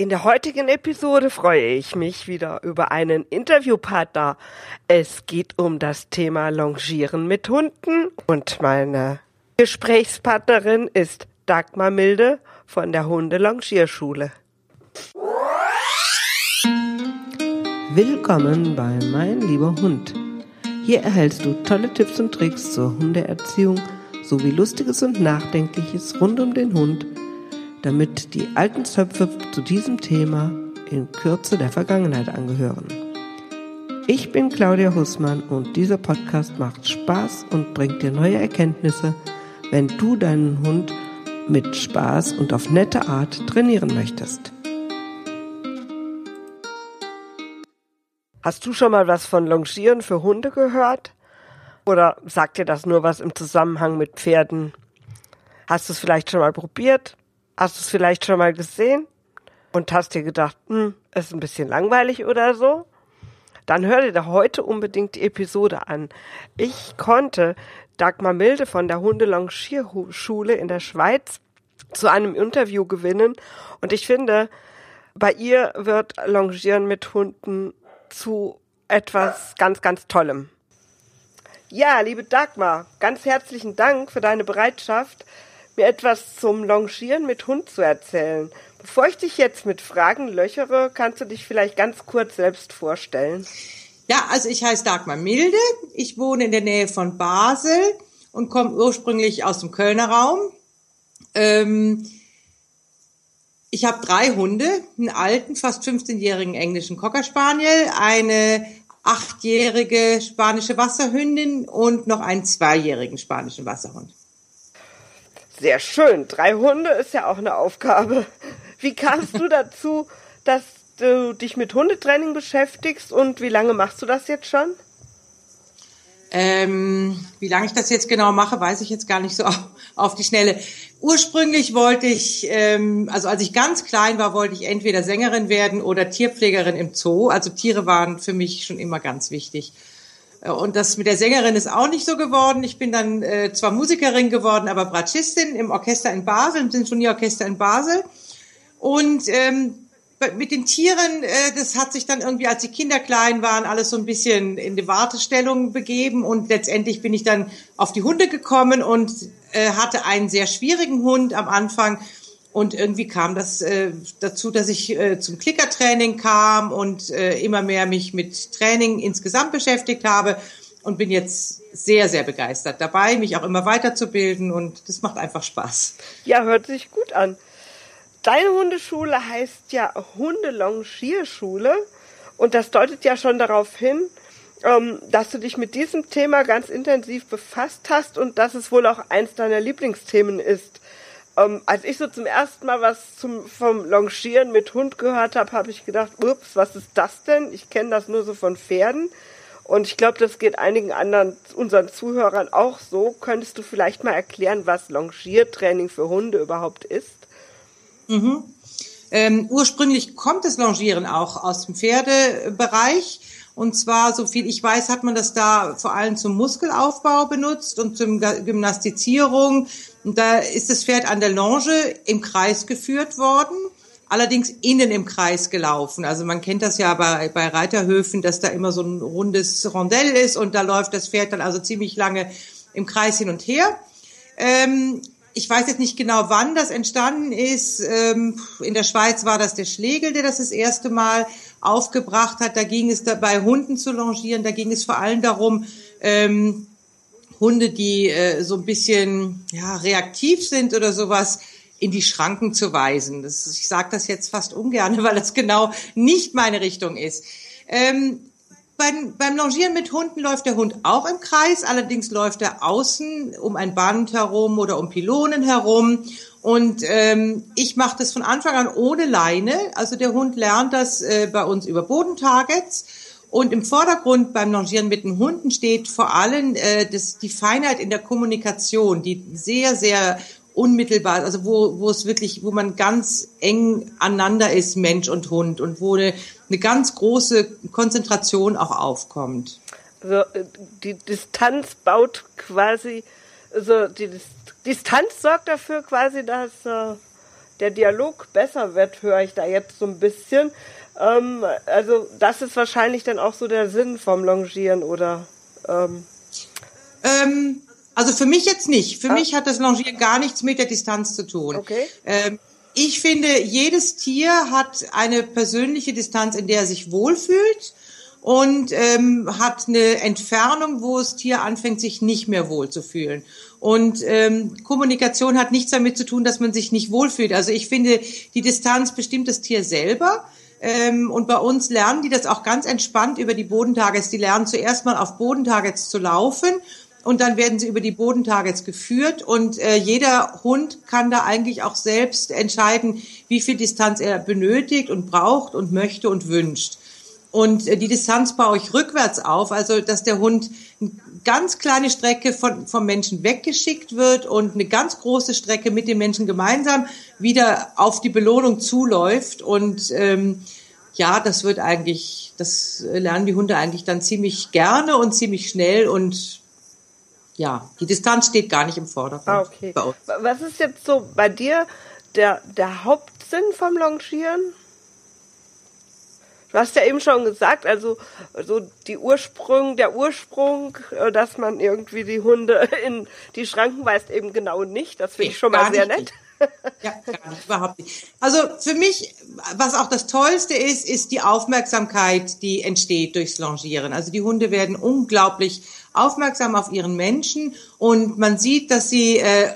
In der heutigen Episode freue ich mich wieder über einen Interviewpartner. Es geht um das Thema Longieren mit Hunden und meine Gesprächspartnerin ist Dagmar Milde von der Hunde-Longierschule. Willkommen bei Mein lieber Hund. Hier erhältst du tolle Tipps und Tricks zur Hundeerziehung sowie Lustiges und Nachdenkliches rund um den Hund – damit die alten Zöpfe zu diesem Thema in Kürze der Vergangenheit angehören. Ich bin Claudia Hussmann und dieser Podcast macht Spaß und bringt dir neue Erkenntnisse, wenn du deinen Hund mit Spaß und auf nette Art trainieren möchtest. Hast du schon mal was von Longieren für Hunde gehört? Oder sagt dir das nur was im Zusammenhang mit Pferden? Hast du es vielleicht schon mal probiert? Hast du es vielleicht schon mal gesehen und hast dir gedacht, hm, ist ein bisschen langweilig oder so? Dann hör dir da heute unbedingt die Episode an. Ich konnte Dagmar Milde von der Hundelongierschule in der Schweiz zu einem Interview gewinnen und ich finde, bei ihr wird Longieren mit Hunden zu etwas ganz, ganz Tollem. Ja, liebe Dagmar, ganz herzlichen Dank für deine Bereitschaft, mir etwas zum Longieren mit Hund zu erzählen. Bevor ich dich jetzt mit Fragen löchere, kannst du dich vielleicht ganz kurz selbst vorstellen. Ja, also ich heiße Dagmar Milde. Ich wohne in der Nähe von Basel und komme ursprünglich aus dem Kölner Raum. Ähm, ich habe drei Hunde, einen alten, fast 15-jährigen englischen Cocker Spaniel, eine achtjährige spanische Wasserhündin und noch einen zweijährigen spanischen Wasserhund. Sehr schön. Drei Hunde ist ja auch eine Aufgabe. Wie kamst du dazu, dass du dich mit Hundetraining beschäftigst und wie lange machst du das jetzt schon? Ähm, wie lange ich das jetzt genau mache, weiß ich jetzt gar nicht so auf, auf die Schnelle. Ursprünglich wollte ich, ähm, also als ich ganz klein war, wollte ich entweder Sängerin werden oder Tierpflegerin im Zoo. Also Tiere waren für mich schon immer ganz wichtig. Und das mit der Sängerin ist auch nicht so geworden. Ich bin dann äh, zwar Musikerin geworden, aber Bratschistin im Orchester in Basel, im Sinfonieorchester in Basel. Und ähm, mit den Tieren, äh, das hat sich dann irgendwie, als die Kinder klein waren, alles so ein bisschen in die Wartestellung begeben. Und letztendlich bin ich dann auf die Hunde gekommen und äh, hatte einen sehr schwierigen Hund am Anfang und irgendwie kam das äh, dazu, dass ich äh, zum Klickertraining kam und äh, immer mehr mich mit Training insgesamt beschäftigt habe und bin jetzt sehr, sehr begeistert dabei, mich auch immer weiterzubilden und das macht einfach Spaß. Ja, hört sich gut an. Deine Hundeschule heißt ja Hundelongierschule und das deutet ja schon darauf hin, ähm, dass du dich mit diesem Thema ganz intensiv befasst hast und dass es wohl auch eins deiner Lieblingsthemen ist. Ähm, als ich so zum ersten Mal was zum, vom Longieren mit Hund gehört habe, habe ich gedacht, ups, was ist das denn? Ich kenne das nur so von Pferden. Und ich glaube, das geht einigen anderen, unseren Zuhörern auch so. Könntest du vielleicht mal erklären, was Longiertraining für Hunde überhaupt ist? Mhm. Ähm, ursprünglich kommt das Longieren auch aus dem Pferdebereich. Und zwar, so viel ich weiß, hat man das da vor allem zum Muskelaufbau benutzt und zum Gymnastizierung. Und da ist das Pferd an der Longe im Kreis geführt worden, allerdings innen im Kreis gelaufen. Also man kennt das ja bei, bei Reiterhöfen, dass da immer so ein rundes Rondell ist und da läuft das Pferd dann also ziemlich lange im Kreis hin und her. Ähm, ich weiß jetzt nicht genau, wann das entstanden ist. Ähm, in der Schweiz war das der Schlegel, der das das erste Mal aufgebracht hat. Da ging es dabei, Hunden zu longieren. Da ging es vor allem darum, ähm, Hunde, die äh, so ein bisschen ja, reaktiv sind oder sowas, in die Schranken zu weisen. Das, ich sage das jetzt fast ungern, weil das genau nicht meine Richtung ist. Ähm, beim, beim Longieren mit Hunden läuft der Hund auch im Kreis, allerdings läuft er außen um ein Band herum oder um Pylonen herum. Und ähm, ich mache das von Anfang an ohne Leine. Also der Hund lernt das äh, bei uns über Bodentargets. Und im Vordergrund beim Longieren mit den Hunden steht vor allem äh, das, die Feinheit in der Kommunikation, die sehr, sehr unmittelbar, also wo, wo es wirklich, wo man ganz eng aneinander ist, Mensch und Hund, und wo eine, eine ganz große Konzentration auch aufkommt. Also die Distanz baut quasi, also die Distanz sorgt dafür quasi, dass äh, der Dialog besser wird, höre ich da jetzt so ein bisschen. Ähm, also das ist wahrscheinlich dann auch so der Sinn vom Longieren, oder? Ähm. Ähm, also für mich jetzt nicht. Für ah. mich hat das Longieren gar nichts mit der Distanz zu tun. Okay. Ähm, ich finde, jedes Tier hat eine persönliche Distanz, in der er sich wohlfühlt und ähm, hat eine Entfernung, wo das Tier anfängt, sich nicht mehr wohlzufühlen. Und ähm, Kommunikation hat nichts damit zu tun, dass man sich nicht wohlfühlt. Also ich finde, die Distanz bestimmt das Tier selber. Ähm, und bei uns lernen die das auch ganz entspannt über die Bodentargets. Die lernen zuerst mal auf Bodentargets zu laufen und dann werden sie über die Bodentargets geführt und äh, jeder Hund kann da eigentlich auch selbst entscheiden, wie viel Distanz er benötigt und braucht und möchte und wünscht. Und äh, die Distanz baue ich rückwärts auf, also dass der Hund eine ganz kleine Strecke von, vom Menschen weggeschickt wird und eine ganz große Strecke mit dem Menschen gemeinsam wieder auf die Belohnung zuläuft. Und ähm, ja, das wird eigentlich, das lernen die Hunde eigentlich dann ziemlich gerne und ziemlich schnell und ja, die Distanz steht gar nicht im Vordergrund. Ah, okay. Was ist jetzt so bei dir der, der Hauptsinn vom Longieren? Du hast ja eben schon gesagt, also so die Ursprung, der Ursprung, äh, dass man irgendwie die Hunde in die Schranken weist, eben genau nicht. Das finde ich schon mal sehr nett. Ja, gar nicht, überhaupt nicht. Also für mich, was auch das Tollste ist, ist die Aufmerksamkeit, die entsteht durchs Longieren. Also die Hunde werden unglaublich aufmerksam auf ihren Menschen und man sieht, dass sie äh,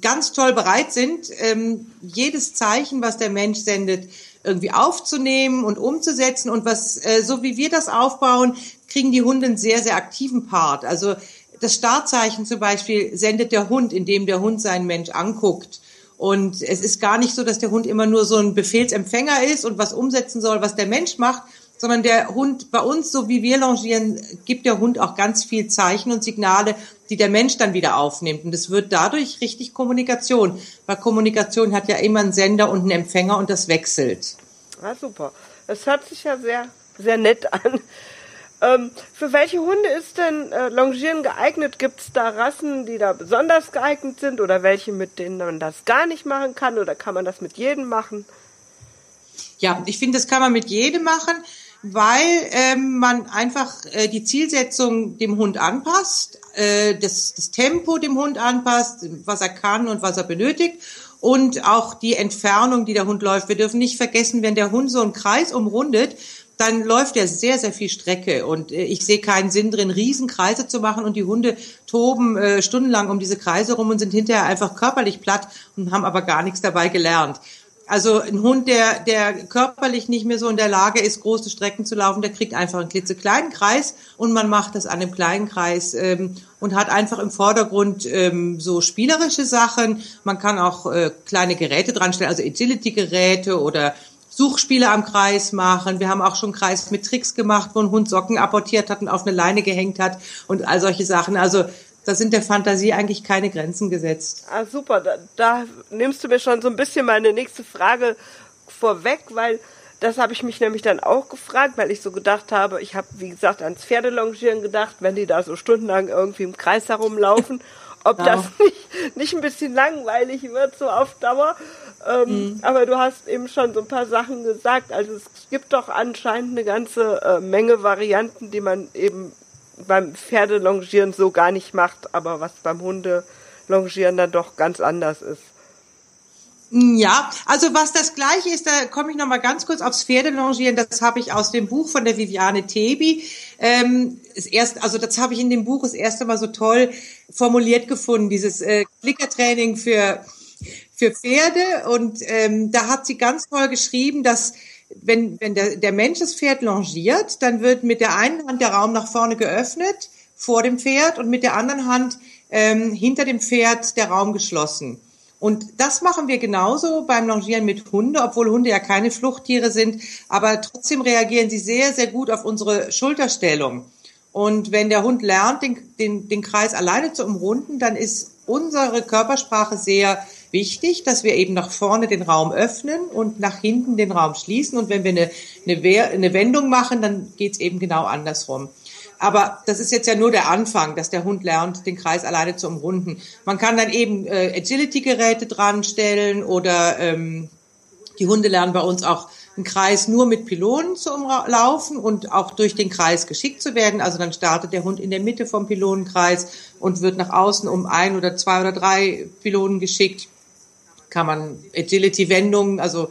ganz toll bereit sind, ähm, jedes Zeichen, was der Mensch sendet, irgendwie aufzunehmen und umzusetzen. Und was, äh, so wie wir das aufbauen, kriegen die Hunde einen sehr, sehr aktiven Part. Also das Startzeichen zum Beispiel sendet der Hund, indem der Hund seinen Mensch anguckt. Und es ist gar nicht so, dass der Hund immer nur so ein Befehlsempfänger ist und was umsetzen soll, was der Mensch macht, sondern der Hund bei uns, so wie wir longieren, gibt der Hund auch ganz viel Zeichen und Signale, die der Mensch dann wieder aufnimmt. Und es wird dadurch richtig Kommunikation, weil Kommunikation hat ja immer einen Sender und einen Empfänger und das wechselt. Ah, super. Das hört sich ja sehr, sehr nett an. Ähm, für welche Hunde ist denn äh, Longieren geeignet? Gibt es da Rassen, die da besonders geeignet sind oder welche, mit denen man das gar nicht machen kann oder kann man das mit jedem machen? Ja, ich finde, das kann man mit jedem machen weil ähm, man einfach äh, die Zielsetzung dem Hund anpasst, äh, das, das Tempo dem Hund anpasst, was er kann und was er benötigt und auch die Entfernung, die der Hund läuft. Wir dürfen nicht vergessen, wenn der Hund so einen Kreis umrundet, dann läuft er sehr, sehr viel Strecke. Und äh, ich sehe keinen Sinn drin, Riesenkreise zu machen und die Hunde toben äh, stundenlang um diese Kreise rum und sind hinterher einfach körperlich platt und haben aber gar nichts dabei gelernt. Also ein Hund, der, der körperlich nicht mehr so in der Lage ist, große Strecken zu laufen, der kriegt einfach einen klitzekleinen Kreis und man macht das an einem kleinen Kreis ähm, und hat einfach im Vordergrund ähm, so spielerische Sachen. Man kann auch äh, kleine Geräte dran stellen, also Agility-Geräte oder Suchspiele am Kreis machen. Wir haben auch schon Kreis mit Tricks gemacht, wo ein Hund Socken apportiert hat und auf eine Leine gehängt hat und all solche Sachen. Also da sind der Fantasie eigentlich keine Grenzen gesetzt. Ah, super. Da, da nimmst du mir schon so ein bisschen meine nächste Frage vorweg, weil das habe ich mich nämlich dann auch gefragt, weil ich so gedacht habe, ich habe, wie gesagt, ans Pferdelongieren gedacht, wenn die da so stundenlang irgendwie im Kreis herumlaufen, ob genau. das nicht, nicht ein bisschen langweilig wird, so auf Dauer. Ähm, mhm. Aber du hast eben schon so ein paar Sachen gesagt. Also es gibt doch anscheinend eine ganze äh, Menge Varianten, die man eben beim Pferdelongieren so gar nicht macht, aber was beim Hundelongieren dann doch ganz anders ist. Ja, also was das gleiche ist, da komme ich noch mal ganz kurz aufs Pferdelongieren. Das habe ich aus dem Buch von der Viviane Tebi. Ähm, das erste, also das habe ich in dem Buch das erste Mal so toll formuliert gefunden, dieses äh, Klickertraining für für Pferde. Und ähm, da hat sie ganz toll geschrieben, dass wenn, wenn der, der Mensch das Pferd longiert, dann wird mit der einen Hand der Raum nach vorne geöffnet vor dem Pferd und mit der anderen Hand ähm, hinter dem Pferd der Raum geschlossen. Und das machen wir genauso beim Longieren mit Hunde, obwohl Hunde ja keine Fluchttiere sind, aber trotzdem reagieren sie sehr, sehr gut auf unsere Schulterstellung. Und wenn der Hund lernt, den, den, den Kreis alleine zu umrunden, dann ist unsere Körpersprache sehr wichtig, dass wir eben nach vorne den Raum öffnen und nach hinten den Raum schließen. Und wenn wir eine, eine, eine Wendung machen, dann geht's eben genau andersrum. Aber das ist jetzt ja nur der Anfang, dass der Hund lernt, den Kreis alleine zu umrunden. Man kann dann eben äh, Agility-Geräte dran stellen oder ähm, Die Hunde lernen bei uns auch einen Kreis nur mit Pylonen zu umlaufen und auch durch den Kreis geschickt zu werden. Also dann startet der Hund in der Mitte vom Pylonenkreis und wird nach außen um ein oder zwei oder drei Pylonen geschickt. Kann man Agility-Wendungen, also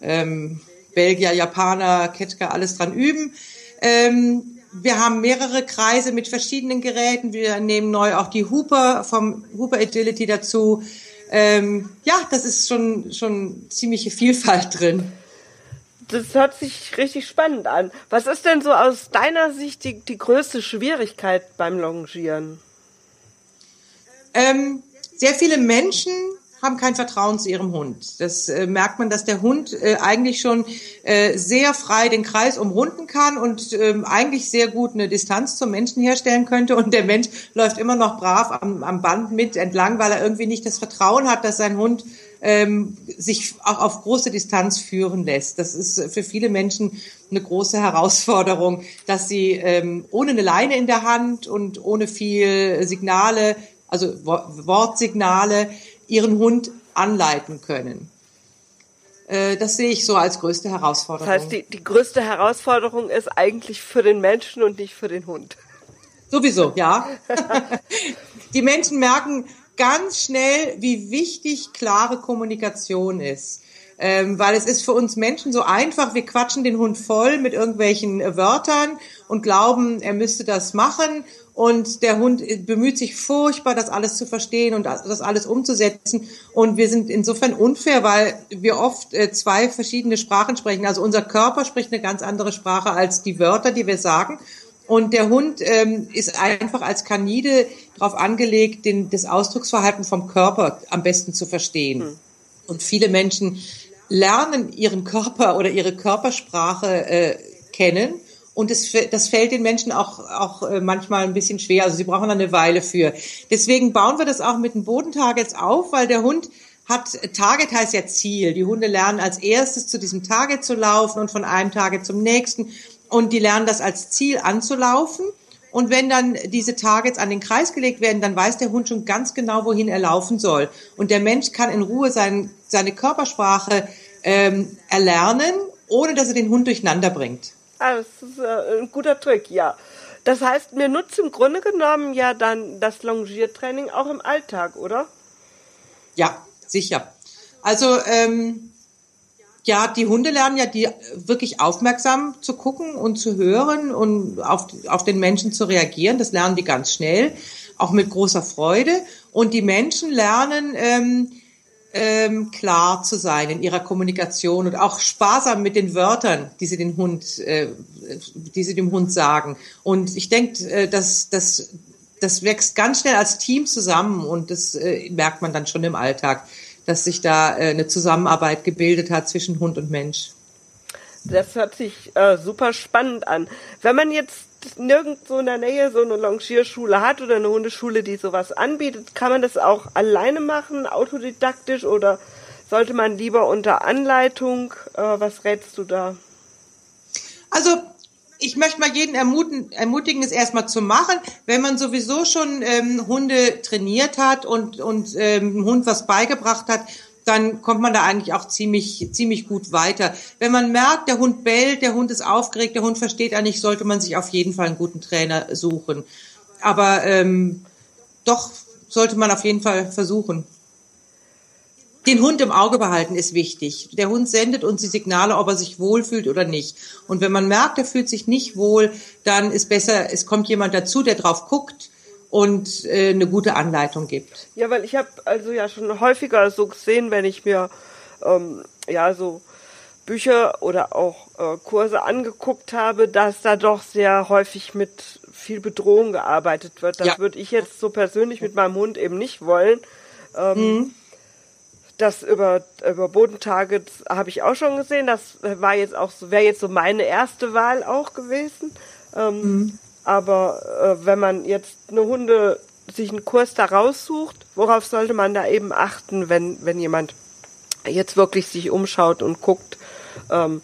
ähm, Belgier, Japaner, Ketka, alles dran üben. Ähm, wir haben mehrere Kreise mit verschiedenen Geräten. Wir nehmen neu auch die Hooper vom Hooper Agility dazu. Ähm, ja, das ist schon, schon ziemliche Vielfalt drin. Das hört sich richtig spannend an. Was ist denn so aus deiner Sicht die, die größte Schwierigkeit beim Longieren? Ähm, sehr viele Menschen haben kein Vertrauen zu ihrem Hund. Das äh, merkt man, dass der Hund äh, eigentlich schon äh, sehr frei den Kreis umrunden kann und ähm, eigentlich sehr gut eine Distanz zum Menschen herstellen könnte. Und der Mensch läuft immer noch brav am, am Band mit entlang, weil er irgendwie nicht das Vertrauen hat, dass sein Hund ähm, sich auch auf große Distanz führen lässt. Das ist für viele Menschen eine große Herausforderung, dass sie ähm, ohne eine Leine in der Hand und ohne viel Signale, also Wortsignale, ihren Hund anleiten können. Äh, das sehe ich so als größte Herausforderung. Das heißt, die, die größte Herausforderung ist eigentlich für den Menschen und nicht für den Hund. Sowieso, ja. die Menschen merken ganz schnell, wie wichtig klare Kommunikation ist. Ähm, weil es ist für uns Menschen so einfach, wir quatschen den Hund voll mit irgendwelchen Wörtern und glauben, er müsste das machen und der Hund bemüht sich furchtbar, das alles zu verstehen und das alles umzusetzen. Und wir sind insofern unfair, weil wir oft äh, zwei verschiedene Sprachen sprechen. Also unser Körper spricht eine ganz andere Sprache als die Wörter, die wir sagen. Und der Hund ähm, ist einfach als Kanide darauf angelegt, den, das Ausdrucksverhalten vom Körper am besten zu verstehen. Hm. Und viele Menschen lernen ihren Körper oder ihre Körpersprache äh, kennen und das, das fällt den Menschen auch, auch äh, manchmal ein bisschen schwer. Also sie brauchen eine Weile für. Deswegen bauen wir das auch mit den Bodentargets auf, weil der Hund hat, Target heißt ja Ziel. Die Hunde lernen als erstes zu diesem Target zu laufen und von einem Target zum nächsten. Und die lernen das als Ziel anzulaufen. Und wenn dann diese Targets an den Kreis gelegt werden, dann weiß der Hund schon ganz genau, wohin er laufen soll. Und der Mensch kann in Ruhe sein, seine Körpersprache ähm, erlernen, ohne dass er den Hund durcheinander bringt. Ah, das ist äh, ein guter Trick, ja. Das heißt, mir nutzt im Grunde genommen ja dann das Longiertraining auch im Alltag, oder? Ja, sicher. Also ähm, ja, die Hunde lernen ja die wirklich aufmerksam zu gucken und zu hören und auf, auf den Menschen zu reagieren. Das lernen die ganz schnell, auch mit großer Freude. Und die Menschen lernen ähm, ähm, klar zu sein in ihrer Kommunikation und auch sparsam mit den Wörtern, die sie den Hund, äh, die sie dem Hund sagen. Und ich denke, äh, dass das das wächst ganz schnell als Team zusammen und das äh, merkt man dann schon im Alltag, dass sich da äh, eine Zusammenarbeit gebildet hat zwischen Hund und Mensch. Das hört sich äh, super spannend an. Wenn man jetzt nirgendwo in der Nähe so eine Longierschule hat oder eine Hundeschule, die sowas anbietet, kann man das auch alleine machen, autodidaktisch oder sollte man lieber unter Anleitung? Äh, was rätst du da? Also ich möchte mal jeden ermutigen, ermutigen, es erstmal zu machen. Wenn man sowieso schon ähm, Hunde trainiert hat und, und ähm, Hund was beigebracht hat, dann kommt man da eigentlich auch ziemlich, ziemlich gut weiter. Wenn man merkt, der Hund bellt, der Hund ist aufgeregt, der Hund versteht eigentlich, sollte man sich auf jeden Fall einen guten Trainer suchen. Aber ähm, doch sollte man auf jeden Fall versuchen. Den Hund im Auge behalten ist wichtig. Der Hund sendet uns die Signale, ob er sich wohlfühlt oder nicht. Und wenn man merkt, er fühlt sich nicht wohl, dann ist besser, es kommt jemand dazu, der drauf guckt und äh, eine gute Anleitung gibt. Ja, weil ich habe also ja schon häufiger so gesehen, wenn ich mir ähm, ja so Bücher oder auch äh, Kurse angeguckt habe, dass da doch sehr häufig mit viel Bedrohung gearbeitet wird. Das ja. würde ich jetzt so persönlich mit meinem Hund eben nicht wollen. Ähm, mhm. Das über, über Bodentargets habe ich auch schon gesehen. Das war jetzt auch so, wäre jetzt so meine erste Wahl auch gewesen. Ähm, mhm. Aber äh, wenn man jetzt eine Hunde sich einen Kurs da raussucht, worauf sollte man da eben achten, wenn, wenn jemand jetzt wirklich sich umschaut und guckt, ähm,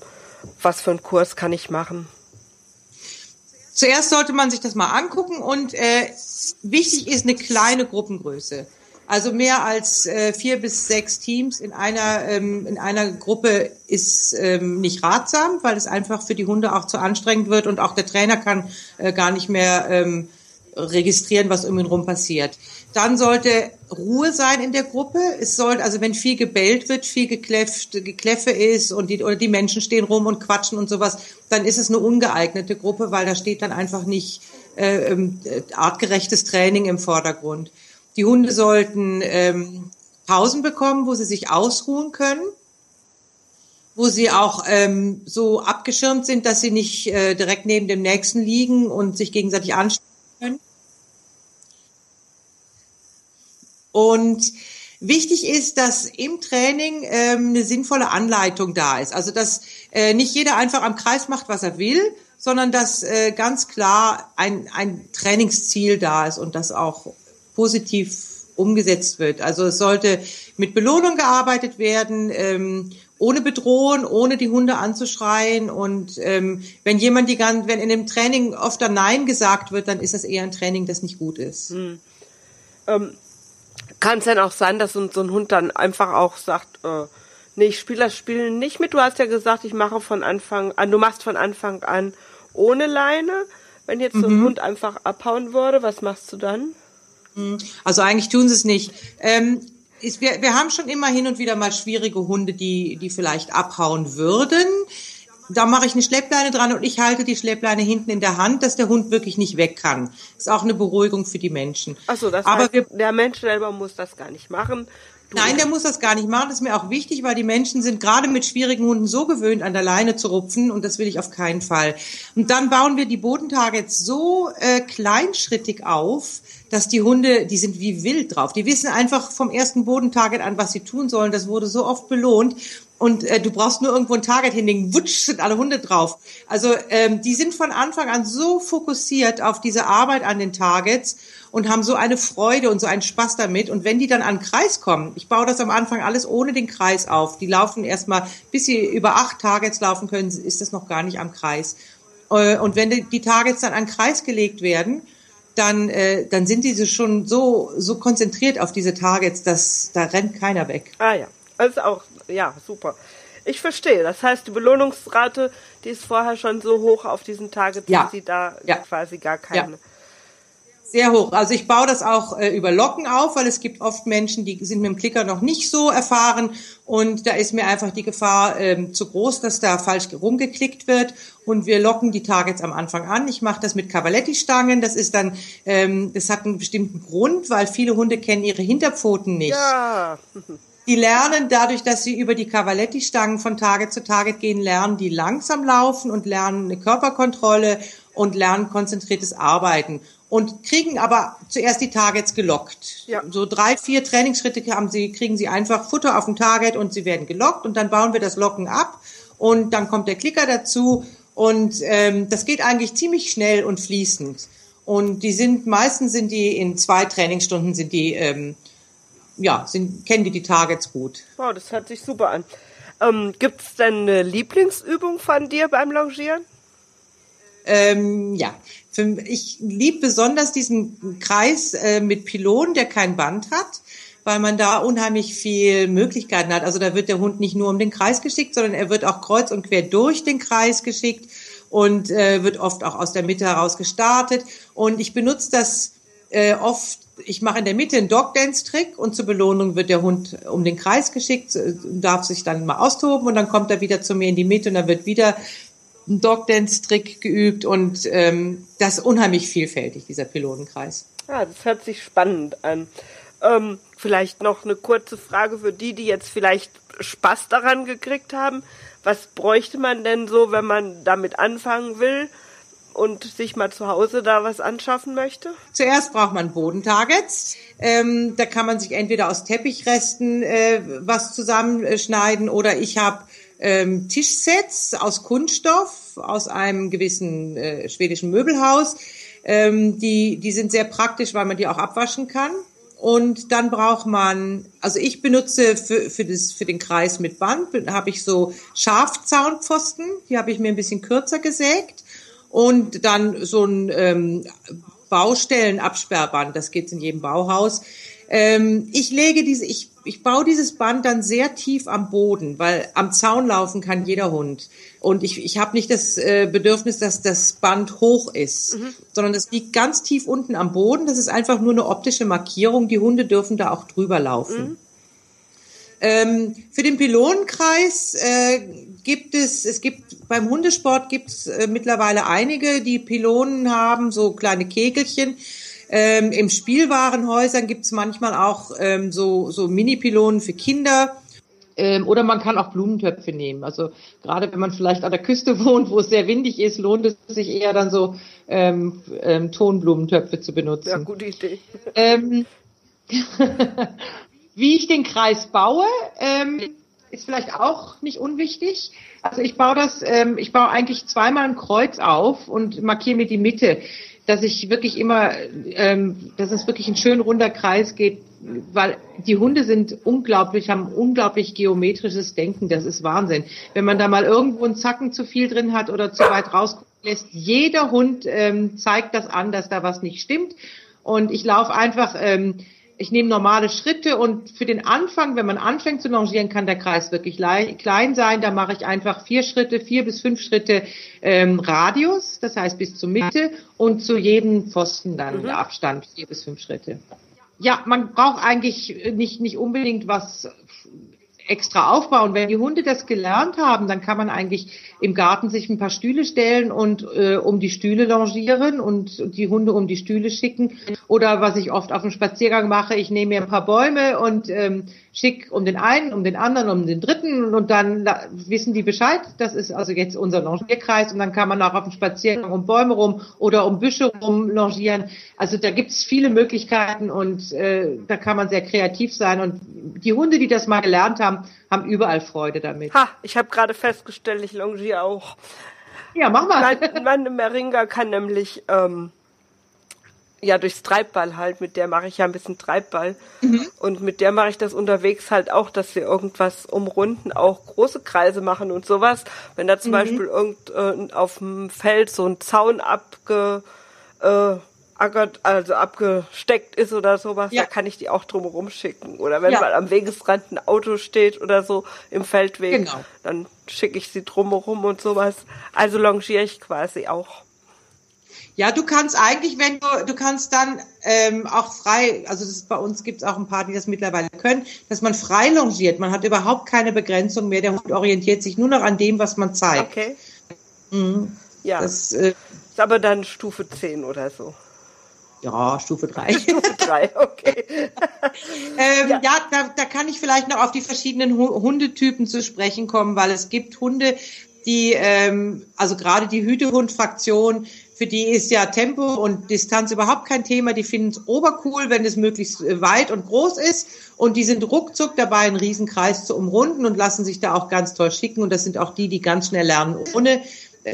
was für einen Kurs kann ich machen? Zuerst sollte man sich das mal angucken und äh, wichtig ist eine kleine Gruppengröße. Also mehr als äh, vier bis sechs Teams in einer ähm, in einer Gruppe ist ähm, nicht ratsam, weil es einfach für die Hunde auch zu anstrengend wird und auch der Trainer kann äh, gar nicht mehr ähm, registrieren, was um ihn rum passiert. Dann sollte Ruhe sein in der Gruppe. Es sollte, also wenn viel gebellt wird, viel gekläfft, Gekläffe ist und die, oder die Menschen stehen rum und quatschen und sowas, dann ist es eine ungeeignete Gruppe, weil da steht dann einfach nicht äh, ähm, artgerechtes Training im Vordergrund. Die Hunde sollten ähm, Pausen bekommen, wo sie sich ausruhen können, wo sie auch ähm, so abgeschirmt sind, dass sie nicht äh, direkt neben dem nächsten liegen und sich gegenseitig anstrengen können. Und Wichtig ist, dass im Training ähm, eine sinnvolle Anleitung da ist. Also dass äh, nicht jeder einfach am Kreis macht, was er will, sondern dass äh, ganz klar ein, ein Trainingsziel da ist und das auch positiv umgesetzt wird. Also es sollte mit Belohnung gearbeitet werden, ähm, ohne bedrohen, ohne die Hunde anzuschreien. Und ähm, wenn jemand die ganze, wenn in dem Training oft dann Nein gesagt wird, dann ist das eher ein Training, das nicht gut ist. Hm. Ähm, Kann es denn auch sein, dass so, so, ein Hund dann einfach auch sagt, äh, nee, ich spiele das Spiel nicht mit. Du hast ja gesagt, ich mache von Anfang an, du machst von Anfang an ohne Leine. Wenn jetzt so ein mhm. Hund einfach abhauen würde, was machst du dann? Mhm. Also eigentlich tun sie es nicht. Ähm, ist, wir, wir haben schon immer hin und wieder mal schwierige Hunde, die, die vielleicht abhauen würden. Da mache ich eine Schleppleine dran und ich halte die Schleppleine hinten in der Hand, dass der Hund wirklich nicht weg kann. Ist auch eine Beruhigung für die Menschen. Ach so, das Aber heißt, wir, der Mensch selber muss das gar nicht machen. Nein, der muss das gar nicht machen. Das ist mir auch wichtig, weil die Menschen sind gerade mit schwierigen Hunden so gewöhnt, an der Leine zu rupfen und das will ich auf keinen Fall. Und dann bauen wir die Bodentage jetzt so äh, kleinschrittig auf, dass die Hunde, die sind wie wild drauf. Die wissen einfach vom ersten Bodentarget an, was sie tun sollen. Das wurde so oft belohnt. Und äh, du brauchst nur irgendwo ein Target hinlegen, wutsch, sind alle Hunde drauf. Also ähm, die sind von Anfang an so fokussiert auf diese Arbeit an den Targets und haben so eine Freude und so einen Spaß damit. Und wenn die dann an den Kreis kommen, ich baue das am Anfang alles ohne den Kreis auf. Die laufen erstmal, bis sie über acht Targets laufen können, ist das noch gar nicht am Kreis. Äh, und wenn die Targets dann an den Kreis gelegt werden, dann, äh, dann sind diese schon so, so konzentriert auf diese Targets, dass da rennt keiner weg. Ah ja, also auch, ja, super. Ich verstehe. Das heißt, die Belohnungsrate, die ist vorher schon so hoch auf diesen Targets, ja. dass sie da ja. quasi gar keine. Ja. Sehr hoch. Also ich baue das auch äh, über Locken auf, weil es gibt oft Menschen, die sind mit dem Klicker noch nicht so erfahren und da ist mir einfach die Gefahr ähm, zu groß, dass da falsch rumgeklickt wird und wir locken die Targets am Anfang an. Ich mache das mit Cavaletti-Stangen. Das ist dann, ähm, das hat einen bestimmten Grund, weil viele Hunde kennen ihre Hinterpfoten nicht. Ja. Die lernen dadurch, dass sie über die Cavaletti-Stangen von Target zu Target gehen, lernen die langsam laufen und lernen eine Körperkontrolle und lernen konzentriertes Arbeiten und kriegen aber zuerst die Targets gelockt. Ja. So drei, vier Trainingsschritte haben sie, kriegen sie einfach Futter auf dem Target und sie werden gelockt und dann bauen wir das Locken ab und dann kommt der Klicker dazu und ähm, das geht eigentlich ziemlich schnell und fließend. Und die sind meistens sind die in zwei Trainingsstunden sind die ähm, ja sind kennen die die Targets gut. Wow, das hört sich super an. Ähm, Gibt es denn eine Lieblingsübung von dir beim Longieren? Ähm, ja, für, ich liebe besonders diesen Kreis äh, mit Pylonen, der kein Band hat, weil man da unheimlich viel Möglichkeiten hat. Also da wird der Hund nicht nur um den Kreis geschickt, sondern er wird auch kreuz und quer durch den Kreis geschickt und äh, wird oft auch aus der Mitte heraus gestartet. Und ich benutze das äh, oft ich mache in der Mitte einen Dog-Dance-Trick und zur Belohnung wird der Hund um den Kreis geschickt, äh, darf sich dann mal austoben und dann kommt er wieder zu mir in die Mitte und dann wird wieder einen Dog-Dance-Trick geübt und ähm, das ist unheimlich vielfältig, dieser Pilotenkreis. Ja, das hört sich spannend an. Ähm, vielleicht noch eine kurze Frage für die, die jetzt vielleicht Spaß daran gekriegt haben. Was bräuchte man denn so, wenn man damit anfangen will und sich mal zu Hause da was anschaffen möchte? Zuerst braucht man Bodentargets. Ähm, da kann man sich entweder aus Teppichresten äh, was zusammenschneiden oder ich habe ähm, Tischsets aus Kunststoff aus einem gewissen äh, schwedischen Möbelhaus. Ähm, die, die sind sehr praktisch, weil man die auch abwaschen kann. Und dann braucht man, also ich benutze für, für, das, für den Kreis mit Band, habe ich so Schafzaunpfosten, die habe ich mir ein bisschen kürzer gesägt. Und dann so ein ähm, Baustellenabsperrband, das gibt's in jedem Bauhaus. Ähm, ich lege diese, ich, ich baue dieses Band dann sehr tief am Boden, weil am Zaun laufen kann jeder Hund. Und ich, ich habe nicht das äh, Bedürfnis, dass das Band hoch ist, mhm. sondern es liegt ganz tief unten am Boden. Das ist einfach nur eine optische Markierung. Die Hunde dürfen da auch drüber laufen. Mhm. Ähm, für den Pylonenkreis äh, gibt es, es gibt beim Hundesport gibt es äh, mittlerweile einige, die Pylonen haben, so kleine Kegelchen. Ähm, Im Spielwarenhäusern gibt es manchmal auch ähm, so, so Mini-Pylonen für Kinder. Ähm, oder man kann auch Blumentöpfe nehmen. Also gerade wenn man vielleicht an der Küste wohnt, wo es sehr windig ist, lohnt es sich eher dann so ähm, ähm, Tonblumentöpfe zu benutzen. Ja, gute Idee. Ähm, wie ich den Kreis baue, ähm, ist vielleicht auch nicht unwichtig. Also ich baue das, ähm, ich baue eigentlich zweimal ein Kreuz auf und markiere mir die Mitte, dass ich wirklich immer, ähm, dass es wirklich ein schön runder Kreis geht, weil die Hunde sind unglaublich, haben unglaublich geometrisches Denken, das ist Wahnsinn. Wenn man da mal irgendwo einen Zacken zu viel drin hat oder zu weit rausguckt lässt, jeder Hund ähm, zeigt das an, dass da was nicht stimmt. Und ich laufe einfach ähm, ich nehme normale Schritte und für den Anfang, wenn man anfängt zu longieren, kann der Kreis wirklich klein sein. Da mache ich einfach vier Schritte, vier bis fünf Schritte ähm, Radius, das heißt bis zur Mitte und zu jedem Pfosten dann mhm. Abstand vier bis fünf Schritte. Ja, man braucht eigentlich nicht, nicht unbedingt was extra aufbauen. Wenn die Hunde das gelernt haben, dann kann man eigentlich im Garten sich ein paar Stühle stellen und äh, um die Stühle longieren und die Hunde um die Stühle schicken. Oder was ich oft auf dem Spaziergang mache, ich nehme mir ein paar Bäume und ähm, schick um den einen, um den anderen, um den dritten und dann wissen die Bescheid. Das ist also jetzt unser Longierkreis und dann kann man auch auf dem Spaziergang um Bäume rum oder um Büsche rum longieren. Also da gibt es viele Möglichkeiten und äh, da kann man sehr kreativ sein und die Hunde, die das mal gelernt haben, haben überall Freude damit. Ha, ich habe gerade festgestellt, ich longiere auch. Ja, mach mal. Mein, meine Meringa kann nämlich ähm, ja durchs Treibball halt, mit der mache ich ja ein bisschen Treibball. Mhm. Und mit der mache ich das unterwegs halt auch, dass wir irgendwas umrunden, auch große Kreise machen und sowas. Wenn da zum mhm. Beispiel irgend äh, auf dem Feld so ein Zaun abge äh, also abgesteckt ist oder sowas, ja. da kann ich die auch drumherum schicken. Oder wenn ja. mal am Wegesrand ein Auto steht oder so im Feldweg, genau. dann schicke ich sie drumherum und sowas. Also longiere ich quasi auch. Ja, du kannst eigentlich, wenn du, du kannst dann ähm, auch frei, also das ist, bei uns gibt es auch ein paar, die das mittlerweile können, dass man frei longiert. Man hat überhaupt keine Begrenzung mehr. Der Hund orientiert sich nur noch an dem, was man zeigt. Okay. Mhm. Ja. Das äh, ist aber dann Stufe 10 oder so. Ja, Stufe 3. Stufe 3, okay. ähm, ja, ja da, da kann ich vielleicht noch auf die verschiedenen Hundetypen zu sprechen kommen, weil es gibt Hunde, die, ähm, also gerade die Hütehund-Fraktion, für die ist ja Tempo und Distanz überhaupt kein Thema. Die finden es obercool, wenn es möglichst äh, weit und groß ist. Und die sind ruckzuck dabei, einen Riesenkreis zu umrunden und lassen sich da auch ganz toll schicken. Und das sind auch die, die ganz schnell lernen, ohne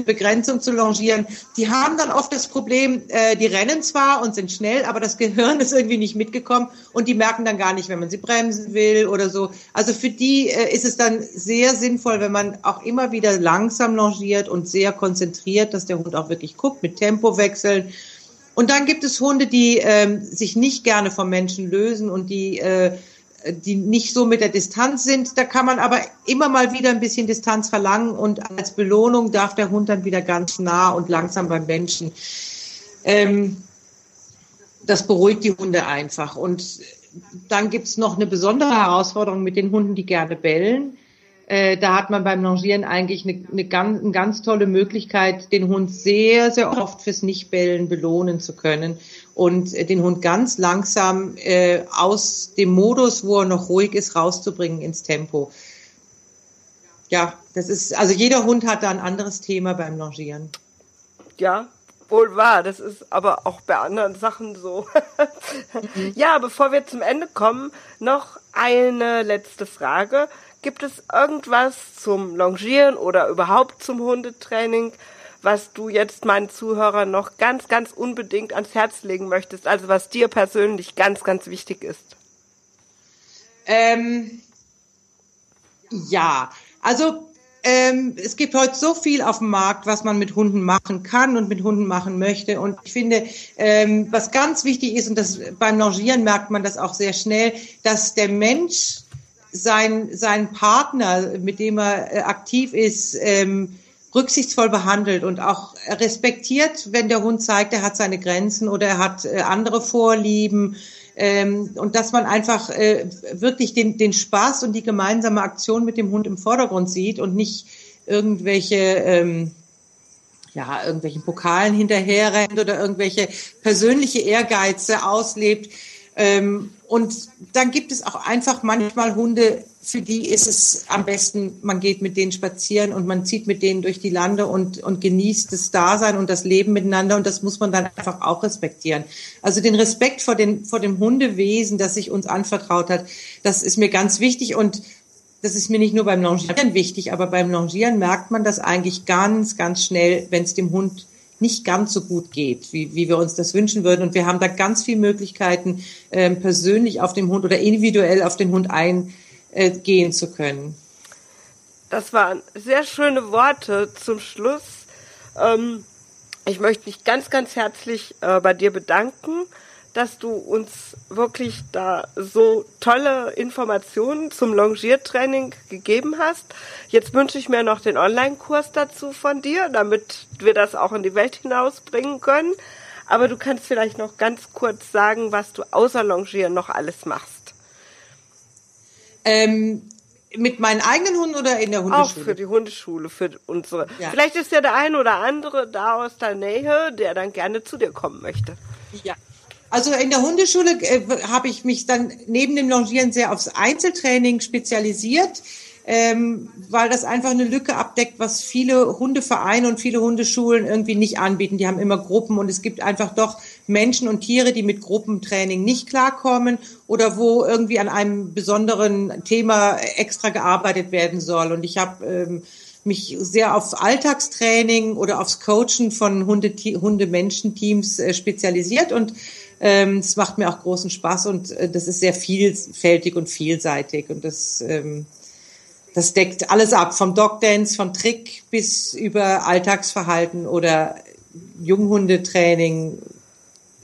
Begrenzung zu longieren. Die haben dann oft das Problem, äh, die rennen zwar und sind schnell, aber das Gehirn ist irgendwie nicht mitgekommen und die merken dann gar nicht, wenn man sie bremsen will oder so. Also für die äh, ist es dann sehr sinnvoll, wenn man auch immer wieder langsam longiert und sehr konzentriert, dass der Hund auch wirklich guckt, mit Tempo wechseln. Und dann gibt es Hunde, die ähm, sich nicht gerne vom Menschen lösen und die äh, die nicht so mit der Distanz sind. Da kann man aber immer mal wieder ein bisschen Distanz verlangen und als Belohnung darf der Hund dann wieder ganz nah und langsam beim Menschen. Ähm, das beruhigt die Hunde einfach. Und dann gibt's noch eine besondere Herausforderung mit den Hunden, die gerne bellen. Äh, da hat man beim Longieren eigentlich eine, eine, ganz, eine ganz tolle Möglichkeit, den Hund sehr, sehr oft fürs Nichtbellen belohnen zu können und den Hund ganz langsam äh, aus dem Modus, wo er noch ruhig ist, rauszubringen ins Tempo. Ja, das ist, also jeder Hund hat da ein anderes Thema beim Longieren. Ja, wohl wahr. Das ist aber auch bei anderen Sachen so. mhm. Ja, bevor wir zum Ende kommen, noch eine letzte Frage. Gibt es irgendwas zum Longieren oder überhaupt zum Hundetraining, was du jetzt meinen Zuhörern noch ganz, ganz unbedingt ans Herz legen möchtest, also was dir persönlich ganz, ganz wichtig ist? Ähm, ja, also ähm, es gibt heute so viel auf dem Markt, was man mit Hunden machen kann und mit Hunden machen möchte. Und ich finde, ähm, was ganz wichtig ist, und das beim Longieren merkt man das auch sehr schnell, dass der Mensch sein, seinen Partner, mit dem er äh, aktiv ist, ähm, rücksichtsvoll behandelt und auch respektiert, wenn der Hund zeigt, er hat seine Grenzen oder er hat äh, andere Vorlieben. Ähm, und dass man einfach äh, wirklich den, den Spaß und die gemeinsame Aktion mit dem Hund im Vordergrund sieht und nicht irgendwelche ähm, ja, irgendwelchen Pokalen hinterherrennt oder irgendwelche persönliche Ehrgeize auslebt. Ähm, und dann gibt es auch einfach manchmal Hunde, für die ist es am besten, man geht mit denen spazieren und man zieht mit denen durch die Lande und, und genießt das Dasein und das Leben miteinander und das muss man dann einfach auch respektieren. Also den Respekt vor, den, vor dem Hundewesen, das sich uns anvertraut hat, das ist mir ganz wichtig und das ist mir nicht nur beim Longieren wichtig, aber beim Longieren merkt man das eigentlich ganz, ganz schnell, wenn es dem Hund nicht ganz so gut geht, wie, wie wir uns das wünschen würden. Und wir haben da ganz viele Möglichkeiten, ähm, persönlich auf den Hund oder individuell auf den Hund ein äh, zu können. Das waren sehr schöne Worte zum Schluss. Ähm, ich möchte mich ganz, ganz herzlich äh, bei dir bedanken, dass du uns wirklich da so tolle Informationen zum Longiertraining gegeben hast. Jetzt wünsche ich mir noch den Online-Kurs dazu von dir, damit wir das auch in die Welt hinausbringen können. Aber du kannst vielleicht noch ganz kurz sagen, was du außer Longieren noch alles machst. Ähm, mit meinen eigenen Hunden oder in der Hundeschule? Auch für die Hundeschule, für unsere. Ja. Vielleicht ist ja der ein oder andere da aus der Nähe, der dann gerne zu dir kommen möchte. Ja. Also in der Hundeschule äh, habe ich mich dann neben dem Longieren sehr aufs Einzeltraining spezialisiert ähm, weil das einfach eine Lücke abdeckt, was viele Hundevereine und viele Hundeschulen irgendwie nicht anbieten. Die haben immer Gruppen und es gibt einfach doch Menschen und Tiere, die mit Gruppentraining nicht klarkommen oder wo irgendwie an einem besonderen Thema extra gearbeitet werden soll. Und ich habe ähm, mich sehr aufs Alltagstraining oder aufs Coachen von Hunde-Menschen-Teams äh, spezialisiert und es macht mir auch großen Spaß und äh, das ist sehr vielfältig und vielseitig und das ähm, das deckt alles ab, vom Dogdance, vom Trick bis über Alltagsverhalten oder Junghundetraining.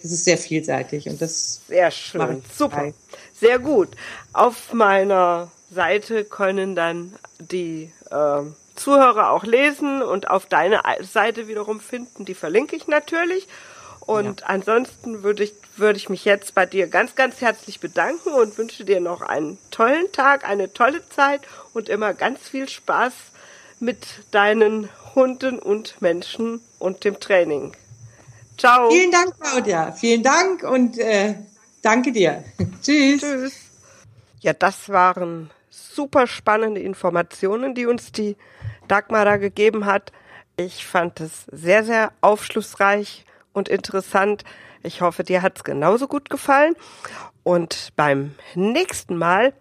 Es ist sehr vielseitig und das sehr schön, super, sehr gut. Auf meiner Seite können dann die äh, Zuhörer auch lesen und auf deine Seite wiederum finden. Die verlinke ich natürlich. Und ja. ansonsten würde ich, würde ich mich jetzt bei dir ganz, ganz herzlich bedanken und wünsche dir noch einen tollen Tag, eine tolle Zeit und immer ganz viel Spaß mit deinen Hunden und Menschen und dem Training. Ciao. Vielen Dank, Claudia. Vielen Dank und äh, danke dir. Tschüss. Tschüss. Ja, das waren super spannende Informationen, die uns die Dagmar da gegeben hat. Ich fand es sehr, sehr aufschlussreich und interessant. Ich hoffe, dir hat's genauso gut gefallen. Und beim nächsten Mal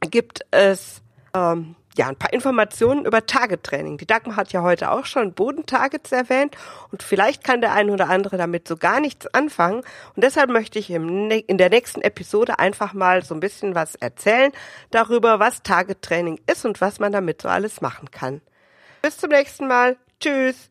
gibt es ähm, ja ein paar Informationen über Tagetraining. Die Dagmar hat ja heute auch schon Bodentargets erwähnt und vielleicht kann der ein oder andere damit so gar nichts anfangen. Und deshalb möchte ich im, in der nächsten Episode einfach mal so ein bisschen was erzählen darüber, was Tagetraining ist und was man damit so alles machen kann. Bis zum nächsten Mal. Tschüss.